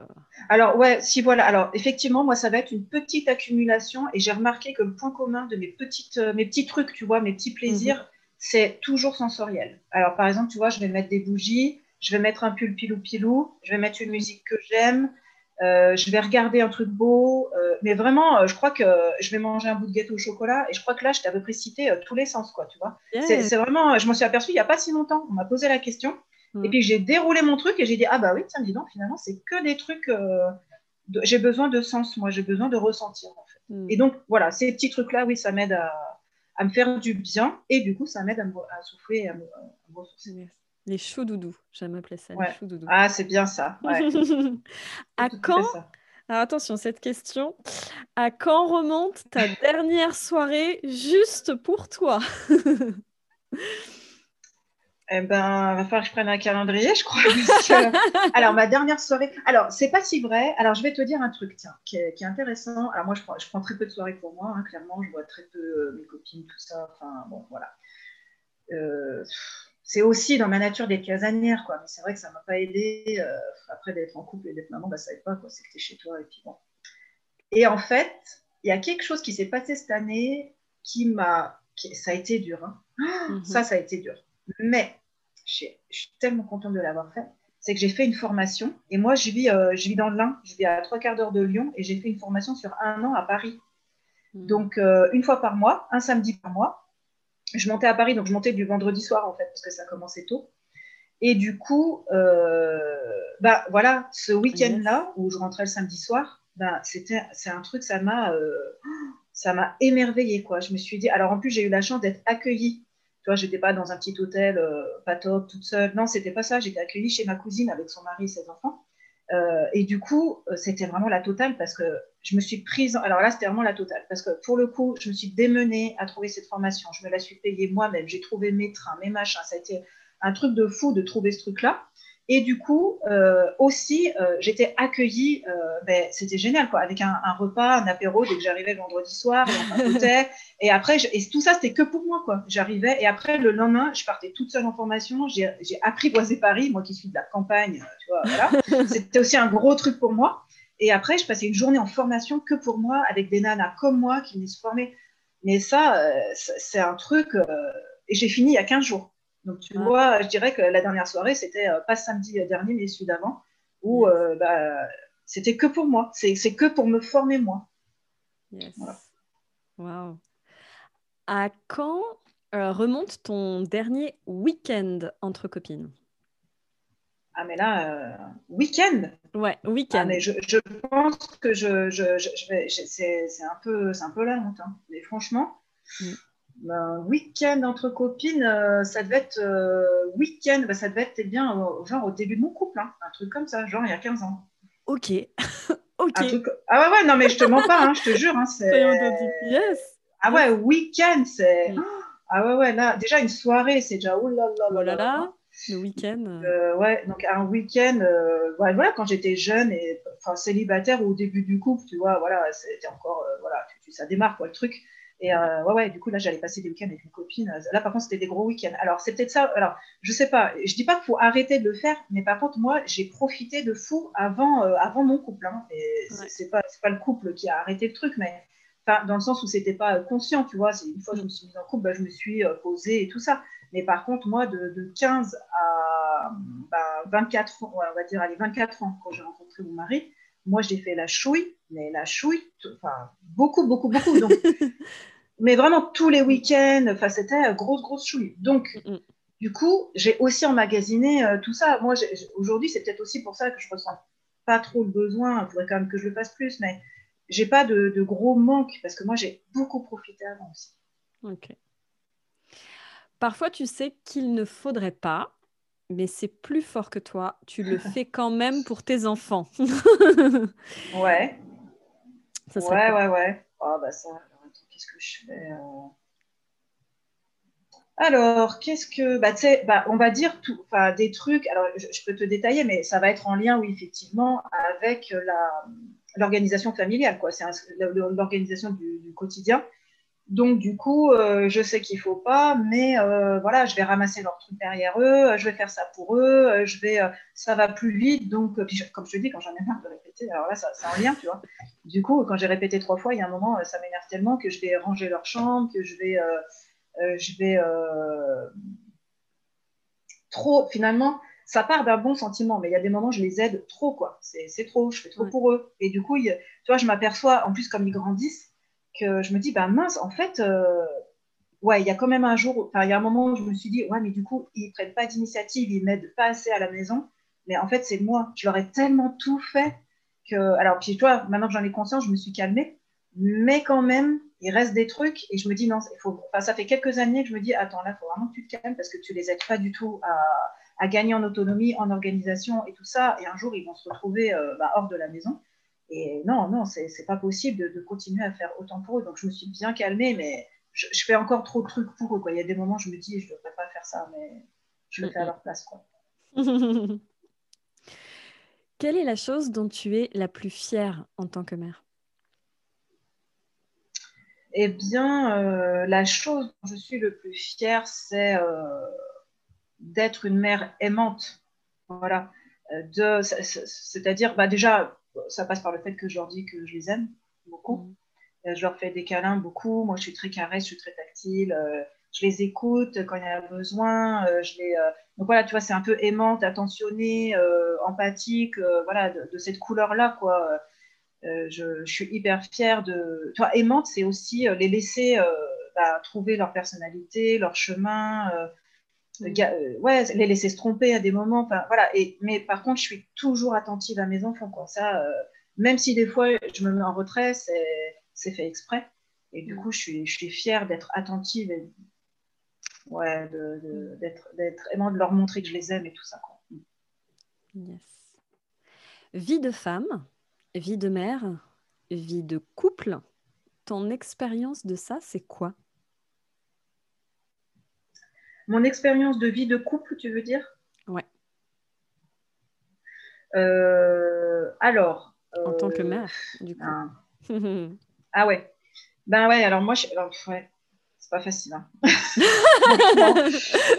Alors, ouais, si voilà. Alors, effectivement, moi, ça va être une petite accumulation et j'ai remarqué que le point commun de mes, petites, euh, mes petits trucs, tu vois, mes petits plaisirs, mhm. c'est toujours sensoriel. Alors, par exemple, tu vois, je vais mettre des bougies, je vais mettre un pull pilou-pilou, je vais mettre une musique que j'aime, euh, je vais regarder un truc beau, mais vraiment, je crois que je vais manger un bout de gâteau au chocolat et je crois que là, je t'avais précité tous les sens, quoi, tu vois. C'est vraiment, je m'en suis aperçue il n'y a pas si longtemps. On m'a posé la question. Et mm. puis j'ai déroulé mon truc et j'ai dit ah bah oui tiens dis donc finalement c'est que des trucs euh, j'ai besoin de sens moi j'ai besoin de ressentir en fait. Mm. Et donc voilà ces petits trucs là oui ça m'aide à, à, me faire du bien et du coup ça m'aide à, à, souffler et à me, ressourcer. Les choux doudous, j'aime appeler ça. Les choux doudous. Ah c'est bien ça. à quand alors attention, cette question. À quand remonte ta dernière soirée juste pour toi? Eh ben, va falloir que je prenne un calendrier, je crois. alors, ma dernière soirée. Alors, c'est pas si vrai. Alors, je vais te dire un truc, tiens, qui est, intéressant. Alors, moi, je prends, je prends, très peu de soirées pour moi, hein, clairement. Je vois très peu euh, mes copines, tout ça. Enfin, bon, voilà. Euh, c'est aussi dans ma nature d'être casanière, quoi. Mais c'est vrai que ça m'a pas aidé. Euh, après, d'être en couple et d'être maman, bah, ça aide pas, quoi. C'est que tu es chez toi et puis bon. Et en fait, il y a quelque chose qui s'est passé cette année qui m'a. Ça a été dur. Hein. Mm-hmm. Ça, ça a été dur. Mais je suis, tellement contente de l'avoir fait. C'est que j'ai fait une formation. Et moi, je vis, euh, je vis dans le Lin. Je vis à trois quarts d'heure de Lyon. Et j'ai fait une formation sur un an à Paris. Hmm. Donc, euh, une fois par mois, un samedi par mois. Je montais à Paris. Donc, je montais du vendredi soir, en fait, parce que ça commençait tôt. Et du coup, euh, bah, voilà, ce week-end-là, où je rentrais le samedi soir, bah, c'était, c'est un truc, ça m'a, ça m'a émerveillé, quoi. Je me suis dit, alors en plus, j'ai eu la chance d'être accueillie tu vois, j'étais pas dans un petit hôtel, euh, pas top, toute seule. Non, c'était pas ça. J'étais accueillie chez ma cousine avec son mari et ses enfants. Euh, et du coup, euh, c'était vraiment la totale parce que je me suis prise. Alors là, c'était vraiment la totale parce que pour le coup, je me suis démenée à trouver cette formation. Je me la suis payée moi-même. J'ai trouvé mes trains, mes machins. Ça a été un truc de fou de trouver ce truc-là. Et du coup, euh, aussi, euh, j'étais accueillie, euh, ben, c'était génial, quoi, avec un, repas, un apéro dès que j'arrivais le vendredi soir, et après, et tout ça, c'était que pour moi, quoi. J'arrivais, et après, le lendemain, je partais toute seule en formation, j'ai apprivoisé Paris, moi qui suis de la campagne, tu vois, voilà. C'était aussi un gros truc pour moi. Et après, je passais une journée en formation que pour moi, avec des nanas comme moi qui venaient se former. Mais ça, c'est un truc, et j'ai fini il y a 15 jours. Donc, tu vois, je dirais que la dernière soirée, c'était euh, pas samedi dernier, mais celui d'avant, où euh, bah, c'était que pour moi. C'est que pour me former moi. Yes. Wow. À quand euh, remonte ton dernier week-end entre copines? Ah, mais là, euh, week-end Ouais, week-end. Ah, mais je, je, pense que je, je, je vais. C'est un, peu, un peu la honte. Hein. Mais franchement, mm. ben, week-end entre copines, euh, ça devait être. week-end, ben, ça devait être eh bien, genre au début de mon couple. Hein. un truc comme ça, genre il y a 15 ans. Ok. ok. Ah ouais, ouais, non, mais je te mens pas, hein, je te jure. Hein, yes. Ah ouais, week-end, c'est. Mm. Ah ouais, ouais, là, déjà une soirée, c'est déjà oh là là. Oh là là, le week-end. Euh, ouais, donc un week-end, euh, voilà, quand j'étais jeune et enfin, célibataire au début du couple, tu vois, voilà, c'était encore, euh, voilà, ça démarre quoi le truc. Et ouais, ouais, du coup, là, j'allais passer des week-ends avec mes copines. Là, par contre, c'était des gros week-ends. Alors, c'est peut-être ça. Alors, je sais pas. Je dis pas qu'il faut arrêter de le faire, mais par contre, moi, j'ai profité de fou avant, avant mon couple. Hein. Et c'est pas, pas le couple qui a arrêté le truc, mais dans le sens où c'était pas conscient, tu vois. Une fois que je me suis mise en couple, bah, je me suis euh, posée et tout ça. Mais par contre, moi, de, 15 à 24 bah, ans, on va dire, allez, 24 ans, quand j'ai rencontré mon mari, moi, j'ai fait la chouille, mais la chouille, enfin, beaucoup, beaucoup, beaucoup. Donc, mais vraiment tous les week-ends, enfin, c'était grosse, grosse chouille. Donc, mm, mm. du coup, j'ai aussi emmagasiné euh, tout ça. Moi, aujourd'hui, c'est peut-être aussi pour ça que je ressens pas trop le besoin. Il faudrait quand même que je le fasse plus, mais j'ai pas de, gros manques parce que moi, j'ai beaucoup profité avant aussi. Ok. Parfois, tu sais qu'il ne faudrait pas, mais c'est plus fort que toi. Tu le fais quand même pour tes enfants. ouais. ouais, ouais, ouais. Oh, bah ça, qu'est-ce que je fais euh? Alors, qu'est-ce que. Bah, bah, on va dire tout, des trucs. Alors, je, je, peux te détailler, mais ça va être en lien, oui, effectivement, avec la, l'organisation familiale, quoi. C'est l'organisation du, quotidien. Donc, du coup, euh, je sais qu'il faut pas, mais euh, voilà, je vais ramasser leurs trucs derrière eux, je vais faire ça pour eux, euh, je vais, ça va plus vite. Donc, comme je te dis, quand j'en ai marre de répéter, alors là, c'est en lien, tu vois. Du coup, quand j'ai répété trois fois, il y a un moment, ça m'énerve tellement que je vais ranger leur chambre, que je vais, je vais trop, finalement, ça part d'un bon sentiment, mais il y a des moments, je les aide trop, quoi. C'est trop, je fais trop pour eux. Et du coup, tu vois, je m'aperçois, en plus, comme ils grandissent, que je me dis, bah mince, en fait, euh, ouais, il y a quand même un jour, enfin, il y a un moment où je me suis dit, ouais, mais du coup, ils prennent pas d'initiative, ils m'aident pas assez à la maison. Mais en fait, c'est moi. Je leur ai tellement tout fait que. Alors, puis, toi, maintenant que j'en ai conscience, je me suis calmée. Mais quand même, il reste des trucs et je me dis, non, il faut. Ça fait quelques années que je me dis, attends, là, il faut vraiment que tu te calmes parce que tu les aides pas du tout à à gagner en autonomie, en organisation et tout ça. Et un jour, ils vont se retrouver euh, bah, hors de la maison. Et non, non, c'est pas possible de, continuer à faire autant pour eux. Donc, je me suis bien calmée, mais je, fais encore trop de trucs pour eux. Quoi. Il y a des moments, je me dis, je ne devrais pas faire ça, mais je le fais à leur place. Quoi. Quelle est la chose dont tu es la plus fière en tant que mère? Eh bien, euh, la chose dont je suis le plus fière, c'est euh, d'être une mère aimante. Voilà. Euh, c'est-à-dire, bah déjà, ça passe par le fait que je leur dis que je les aime beaucoup. Mm. Euh, je leur fais des câlins beaucoup. Moi, je suis très caresse, je suis très tactile. Euh, je les écoute quand il y a besoin. je les, donc voilà, tu vois, c'est un peu aimante, attentionnée, empathique, voilà, de, cette couleur-là, quoi. Je, suis hyper fière de. Toi, aimante, c'est aussi les laisser bah, trouver leur personnalité, leur chemin, euh, ouais, les laisser se tromper à des moments. Voilà. Et, mais par contre, je suis toujours attentive à mes enfants. Quoi. Ça, euh, même si des fois je me mets en retrait, c'est fait exprès. Et du coup, je suis, je suis fière d'être attentive et ouais, d'être vraiment de leur montrer que je les aime et tout ça. Quoi. Yes. Vie de femme, vie de mère, vie de couple. Ton expérience de ça, c'est quoi? Mon expérience de vie de couple, tu veux dire? Ouais. Euh, alors. En tant que euh, mère, du coup. Ah. ah, ouais. Ben ouais, alors moi, je... ouais, c'est pas facile. Hein.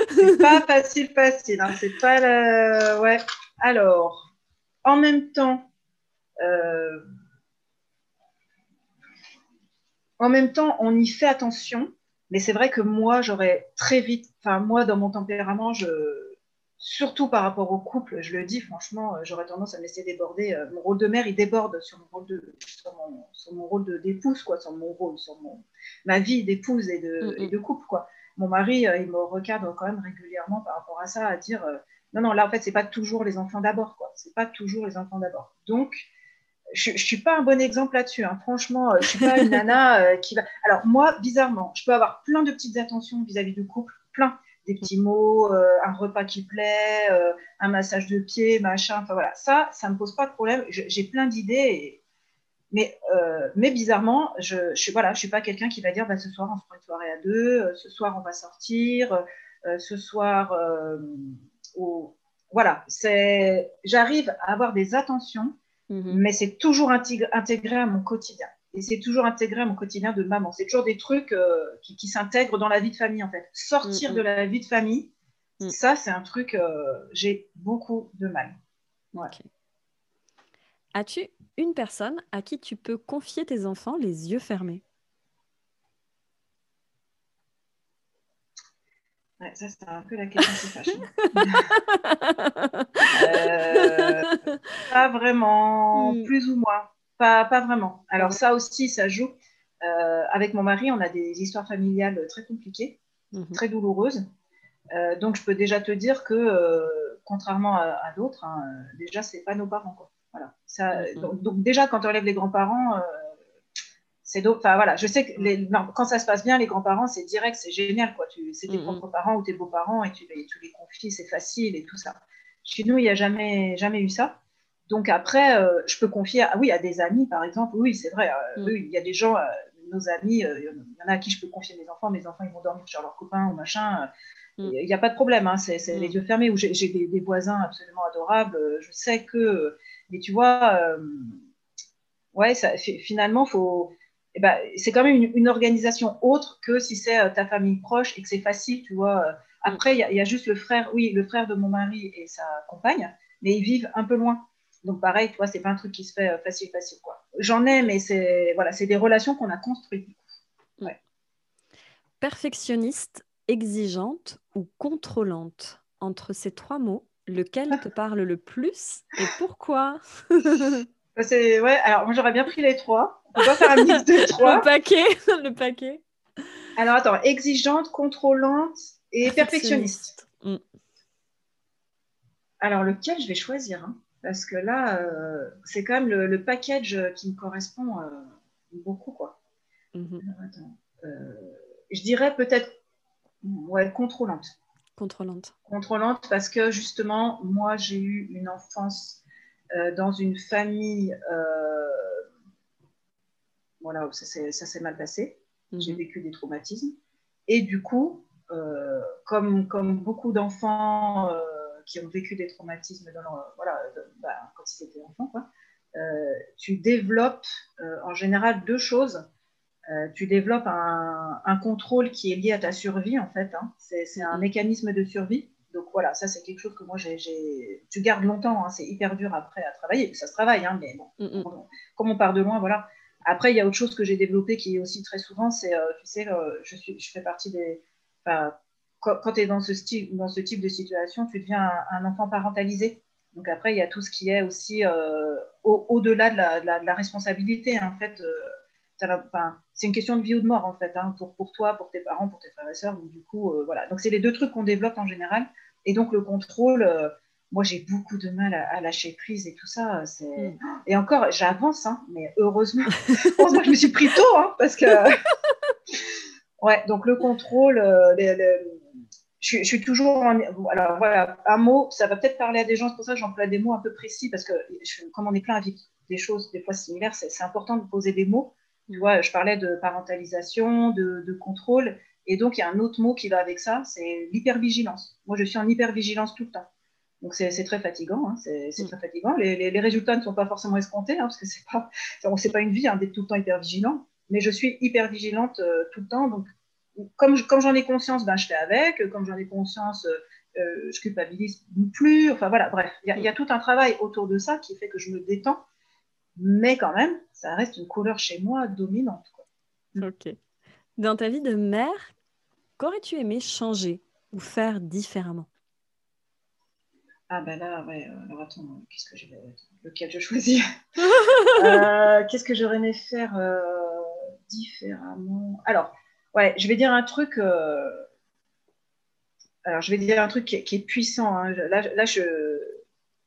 c'est pas facile, facile. Hein. C'est pas la... Ouais. Alors, en même temps, euh, en même temps, on y fait attention mais c'est vrai que moi, j'aurais très vite, enfin, moi, dans mon tempérament, je, surtout par rapport au couple, je le dis franchement, j'aurais tendance à me laisser déborder. mon rôle de mère, il déborde sur mon rôle de, sur mon, rôle d'épouse, quoi, sur mon rôle, sur mon, ma vie d'épouse et de, mm, et de couple, quoi mon mari, il me recadre quand même régulièrement par rapport à ça, à dire non, non, là, en fait, c'est pas toujours les enfants d'abord, quoi. C'est pas toujours les enfants d'abord. Donc, je, ne suis pas un bon exemple là-dessus. Hein. Franchement, je suis pas une nana qui va. Alors moi, bizarrement, je peux avoir plein de petites attentions vis-à-vis du couple, plein, des petits mots, un repas qui plaît, un massage de pied, machin. Enfin voilà, ça, ça me pose pas de problème. J'ai plein d'idées. Mais, mais bizarrement, je ne suis, voilà, je suis pas quelqu'un qui va dire bah, ce soir on se prend une soirée à deux, ce soir on va sortir, ce soir voilà, c'est, j'arrive à avoir des attentions, mhm. mais c'est toujours intégré, à mon quotidien. Et c'est toujours intégré à mon quotidien de maman. C'est toujours des trucs euh, qui, s'intègrent dans la vie de famille, en fait. Sortir mhm. de la vie de famille, mhm. ça, c'est un truc, euh, j'ai beaucoup de mal. As-tu une personne à qui tu peux confier tes enfants les yeux fermés? Ça, c'est un peu la question qui euh, pas vraiment, hmm. plus ou moins. Pas, pas vraiment. Alors, ça aussi, ça joue. Euh, avec mon mari, on a des histoires familiales très compliquées, mhm. très douloureuses. Euh, donc, je peux déjà te dire que, contrairement à, d'autres, hein, déjà, c'est pas nos parents. Quoi. Voilà. Ça, mhm. donc, déjà, quand on enlève les grands-parents, c'est enfin voilà je sais que les, quand ça se passe bien les grands-parents c'est direct c'est génial quoi. Tu c'est tes propres parents ou tes beaux-parents et tu, tu, les confies c'est facile et tout ça. Chez nous il n'y a jamais jamais eu ça. Donc après euh, je peux confier à, oui à des amis par exemple. Oui c'est vrai euh, mm. il y a des gens euh, nos amis il y en a à qui je peux confier mes enfants mes enfants ils vont dormir chez leurs copains ou machin. Mm. il n'y a pas de problème hein, c'est mm. les yeux fermés. Ou j'ai des, des, voisins absolument adorables je sais que mais tu vois ouais ça, finalement faut eh ben, c'est quand même une, organisation autre que si c'est euh, ta famille proche et que c'est facile, tu vois. Euh. Après, il y, a juste le frère, oui, le frère de mon mari et sa compagne, mais ils vivent un peu loin. Donc pareil, tu vois, c'est pas un truc qui se fait euh, facile, facile, quoi. J'en ai, mais c'est voilà, c'est des relations qu'on a construites. Ouais. Perfectionniste, exigeante ou contrôlante? Entre ces trois mots, lequel te parle le plus et pourquoi? C'est ouais. Alors moi j'aurais bien pris les trois. On va faire un mix de trois. le paquet, le paquet. Alors attends, exigeante, contrôlante et perfectionniste. Mm. Alors lequel je vais choisir hein, Parce que là, euh, c'est quand même le, package qui me correspond euh, beaucoup quoi. Attends, euh, je dirais peut-être ouais, contrôlante. Contrôlante. Contrôlante parce que justement, moi j'ai eu une enfance dans une famille voilà, ça s'est mal passé. J'ai mhm. vécu des traumatismes. Et du coup, euh, comme, comme beaucoup d'enfants euh, qui ont vécu des traumatismes dans voilà, bah, quand ils étaient enfants, quoi, euh, tu développes en général deux choses. tu développes un, un, contrôle qui est lié à ta survie, en fait. Hein. C'est un mhm. mécanisme de survie. Donc voilà, ça c'est quelque chose que moi j'ai. Tu gardes longtemps, hein. c'est hyper dur après à travailler. Ça se travaille, hein, mais bon, mhm. comme on part de loin, voilà. Après, il y a autre chose que j'ai développé qui est aussi très souvent, c'est, euh, tu sais, euh, je, suis, je fais partie des. quand, tu es dans ce, style, dans ce type de situation, tu deviens un, enfant parentalisé. Donc après, il y a tout ce qui est aussi euh, au-delà de, la, responsabilité. En fait, c'est une question de vie ou de mort, en fait, hein, pour, pour toi, pour tes parents, pour tes frères et sœurs. Du coup, voilà. Donc, c'est les deux trucs qu'on développe en général. Et donc, le contrôle, moi, j'ai beaucoup de mal à, lâcher prise et tout ça. Mm. Et encore, j'avance, hein, mais heureusement, heureusement je me suis pris tôt, hein, parce que. ouais, donc le contrôle, euh, Je, suis toujours. Alors voilà, un mot, ça va peut-être parler à des gens, c'est pour ça que j'emploie des mots un peu précis, parce que comme on est plein à vivre des choses des fois similaires, c'est important de poser des mots. Tu vois, je parlais de parentalisation, de, de contrôle, et donc il y a un autre mot qui va avec ça, c'est l'hypervigilance. Moi, je suis en hypervigilance tout le temps. Donc c'est très fatigant, hein, c'est mm. très fatigant. Les, les, résultats ne sont pas forcément escomptés, hein, parce que c'est pas, c'est pas une vie hein, d'être tout le temps hyper vigilant. Mais je suis hyper vigilante euh, tout le temps. Donc comme, j'en ai conscience, ben, je fais avec. Comme j'en ai conscience, euh, euh, je culpabilise plus. Enfin voilà, bref, il y, a tout un travail autour de ça qui fait que je me détends. Mais quand même, ça reste une couleur chez moi dominante. Quoi. Ok. Dans ta vie de mère, qu'aurais-tu aimé changer ou faire différemment? Ah ben là, ouais, alors attends, qu'est-ce que je vais... Lequel je choisis? Qu'est-ce que j'aurais aimé faire différemment? Alors, ouais, je vais dire un truc alors je vais dire un truc qui est, puissant. Hein. Là, je,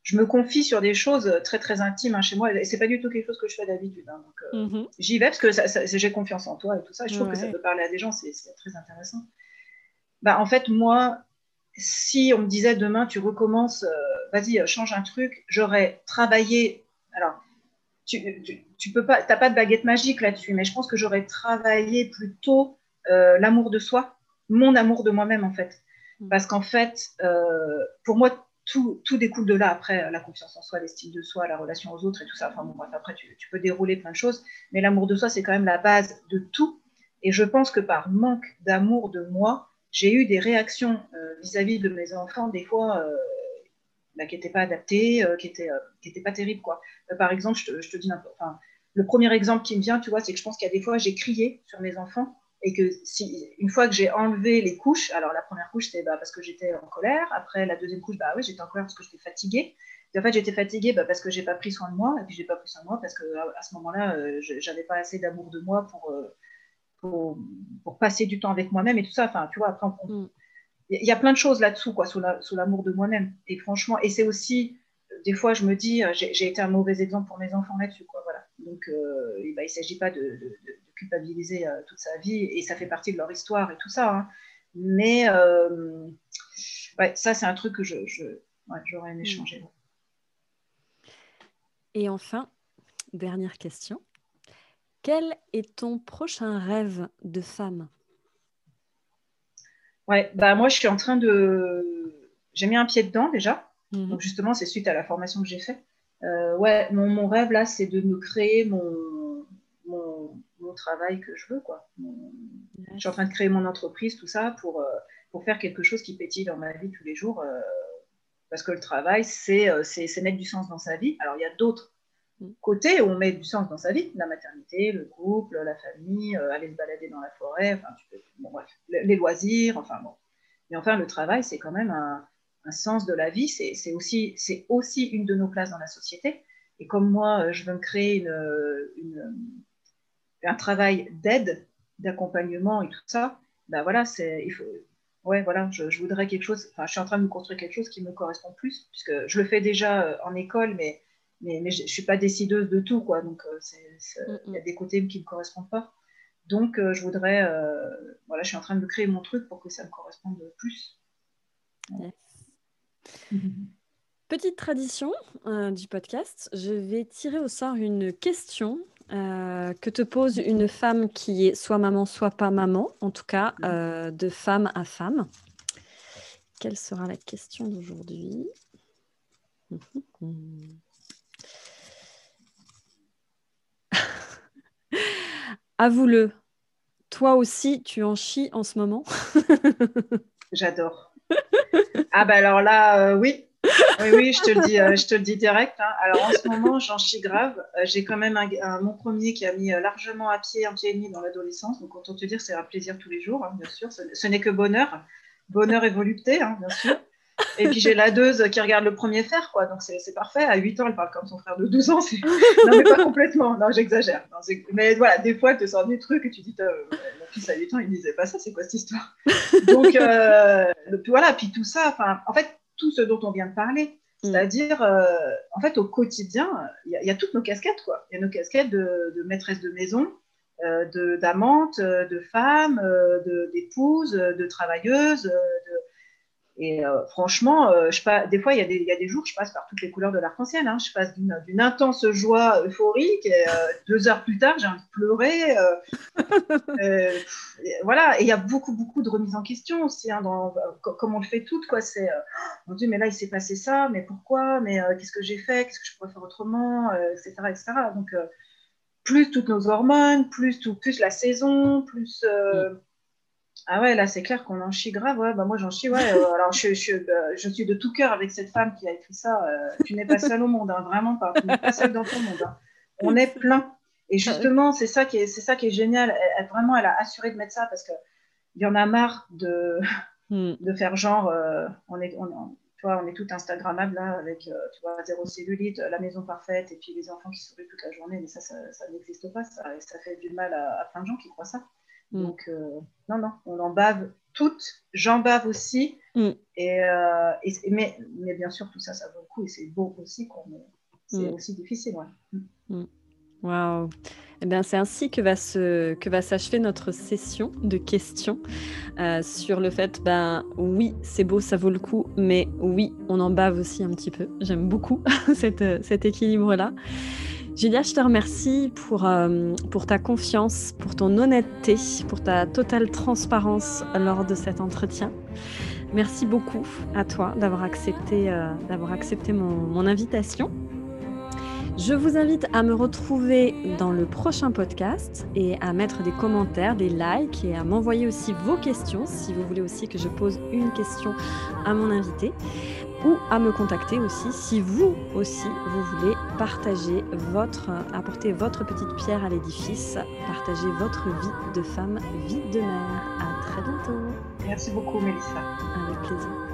je, me confie sur des choses très très intimes hein, chez moi. Et c'est pas du tout quelque chose que je fais d'habitude. Hein. Euh, mhm. J'y vais parce que j'ai confiance en toi et tout ça. je trouve que ça peut parler à des gens, c'est très intéressant. Bah, en fait, moi, si on me disait demain, tu recommences, euh, vas-y, change un truc, j'aurais travaillé. Alors, tu, tu, peux pas, t'as pas de baguette magique là-dessus, mais je pense que j'aurais travaillé plutôt euh, l'amour de soi, mon amour de moi-même en fait. Mm. Parce qu'en fait, euh, pour moi, tout, tout, découle de là. Après, la confiance en soi, l'estime de soi, la relation aux autres et tout ça. Enfin bon, bref, après, tu, tu peux dérouler plein de choses. Mais l'amour de soi, c'est quand même la base de tout. Et je pense que par manque d'amour de moi, j'ai eu des réactions euh, vis-à-vis de mes enfants, des fois, euh, bah, qui n'étaient pas adaptées, qui n'étaient qui pas terribles. Quoi. par exemple, je te, je te dis enfin, le premier exemple qui me vient, tu vois, c'est que je pense qu'il y a des fois, j'ai crié sur mes enfants et que si, une fois que j'ai enlevé les couches, alors la première couche, c'était bah, parce que j'étais en colère. Après, la deuxième couche, bah oui, j'étais en colère parce que j'étais fatiguée. Et en fait, j'étais fatiguée bah, parce que j'ai pas pris soin de moi. Et puis, j'ai pas pris soin de moi parce que à, ce moment-là, euh, j'avais pas assez d'amour de moi pour, euh, pour, pour, passer du temps avec moi-même et tout ça. Enfin, tu vois, après, mm. il y a plein de choses là-dessous, quoi, sous l'amour de moi-même. Et franchement, et c'est aussi, des fois, je me dis, euh, j'ai été un mauvais exemple pour mes enfants là-dessus, quoi, voilà. Donc, euh, bah, il ne s'agit pas de, de, culpabiliser euh, toute sa vie et ça fait partie de leur histoire et tout ça. Hein. Mais euh, ouais, ça, c'est un truc que je, je j'aurais aimé mm. changer. Et enfin, dernière question. Quel est ton prochain rêve de femme? Ouais, bah moi je suis en train de. J'ai mis un pied dedans déjà. Mm-hmm. Donc justement, c'est suite à la formation que j'ai faite. Euh, ouais, mon, mon, rêve là, c'est de me créer mon, mon, travail que je veux. Quoi. Je suis en train de créer mon entreprise, tout ça, pour, euh, pour faire quelque chose qui pétille dans ma vie tous les jours. Euh, parce que le travail, c'est mettre du sens dans sa vie. Alors, il y a d'autres côtés où on met du sens dans sa vie, la maternité, le couple, la famille, aller se balader dans la forêt, enfin, tu peux, bref, les loisirs, enfin bon. Mais enfin, le travail, c'est quand même un, un sens de la vie, c'est aussi, aussi une de nos places dans la société. Et comme moi, euh, je veux me créer une, un travail d'aide, d'accompagnement et tout ça, ben voilà, il faut, ouais, voilà, je, voudrais quelque chose, enfin, je suis en train de me construire quelque chose qui me correspond plus, puisque je le fais déjà euh, en école, mais, mais, mais je ne suis pas décideuse de tout, quoi, donc euh, il y a des côtés qui ne me correspondent pas. Donc, je voudrais, voilà, je suis en train de créer mon truc pour que ça me corresponde plus. Petite tradition euh, du podcast, je vais tirer au sort une question euh, que te pose une femme qui est soit maman, soit pas maman, en tout cas euh, de femme à femme. Quelle sera la question d'aujourd'hui? Avoue-le, toi aussi tu en chies en ce moment J'adore. Ah bah alors là, euh, oui. Oui, oui, je te le dis, euh, direct. Hein. Alors en ce moment, j'en chie grave. Euh, j'ai quand même mon premier qui a mis largement à pied, un pied dans l'adolescence. Donc autant te dire, c'est un plaisir tous les jours, hein, bien sûr. Ce, n'est que bonheur, bonheur et volupté, hein, bien sûr. Et puis j'ai la deuze qui regarde le premier faire, quoi. Donc c'est parfait. À 8 ans, elle parle comme son frère de 12 ans. Non, mais pas complètement. Non, j'exagère. Mais voilà, des fois, elle te sort des trucs et tu dis, mon fils à 8 ans, il disait pas ça, c'est quoi cette histoire? Donc euh, voilà, puis tout ça, en fait, tout ce dont on vient de parler. Mm. C'est-à-dire, euh, en fait, au quotidien, il y, a toutes nos casquettes, quoi. Il y a nos casquettes de, maîtresse de maison, euh, d'amante, de, de, femme, d'épouse, de, travailleuse, de, et euh, franchement, euh, je des fois, il y, a des, y, a des jours, je passe par toutes les couleurs de l'arc-en-ciel. Hein. Je passe d'une intense joie euphorique, et euh, deux heures plus tard, j'ai envie de pleurer. voilà, et il y a beaucoup, beaucoup de remises en question aussi, hein, dans, comme on le fait toutes. Quoi. C'est, mon Dieu, mais là, il s'est passé ça, mais pourquoi Mais qu'est-ce que j'ai fait Qu'est-ce que je pourrais faire autrement etc., etc. Donc, plus toutes nos hormones, plus, tout, plus la saison, plus... Mm. Ah ouais, là, c'est clair qu'on en chie grave. Ouais, bah moi, j'en chie. Ouais. Euh, alors, je, je, euh, je, suis de tout cœur avec cette femme qui a écrit ça. Euh, tu n'es pas seule au monde, hein, vraiment pas. Tu n'es pas seule dans ton monde. Hein. On est plein. Et justement, c'est ça qui est, c'est ça qui est génial. Elle, vraiment, elle a assuré de mettre ça parce que il y en a marre de, hmm. de faire genre, on est, on, tu vois, on est tout Instagrammable là, avec tu vois, zéro cellulite, la maison parfaite, et puis les enfants qui sourient toute la journée, mais ça, ça, n'existe pas, ça fait du mal à, plein de gens qui croient ça. Mm. Donc, non, non, on en bave toutes, j'en bave aussi, mm. et, mais, mais, bien sûr, tout ça, ça vaut le coup, et c'est beau aussi, mais c'est aussi difficile, ouais. Waouh! Eh bien, c'est ainsi que va se que va s'achever notre session de questions, euh, sur le fait, ben, oui, c'est beau, ça vaut le coup, mais oui, on en bave aussi un petit peu. J'aime beaucoup cet, cet équilibre-là. Julia, je te remercie pour, euh, pour ta confiance, pour ton honnêteté, pour ta totale transparence lors de cet entretien. Merci beaucoup à toi d'avoir accepté, euh, d'avoir accepté mon, mon invitation. Je vous invite à me retrouver dans le prochain podcast et à mettre des commentaires, des likes et à m'envoyer aussi vos questions si vous voulez aussi que je pose une question à mon invité ou à me contacter aussi si vous aussi vous voulez partager votre, apporter votre petite pierre à l'édifice, partager votre vie de femme, vie de mère. À très bientôt. Merci beaucoup Mélissa. Avec plaisir.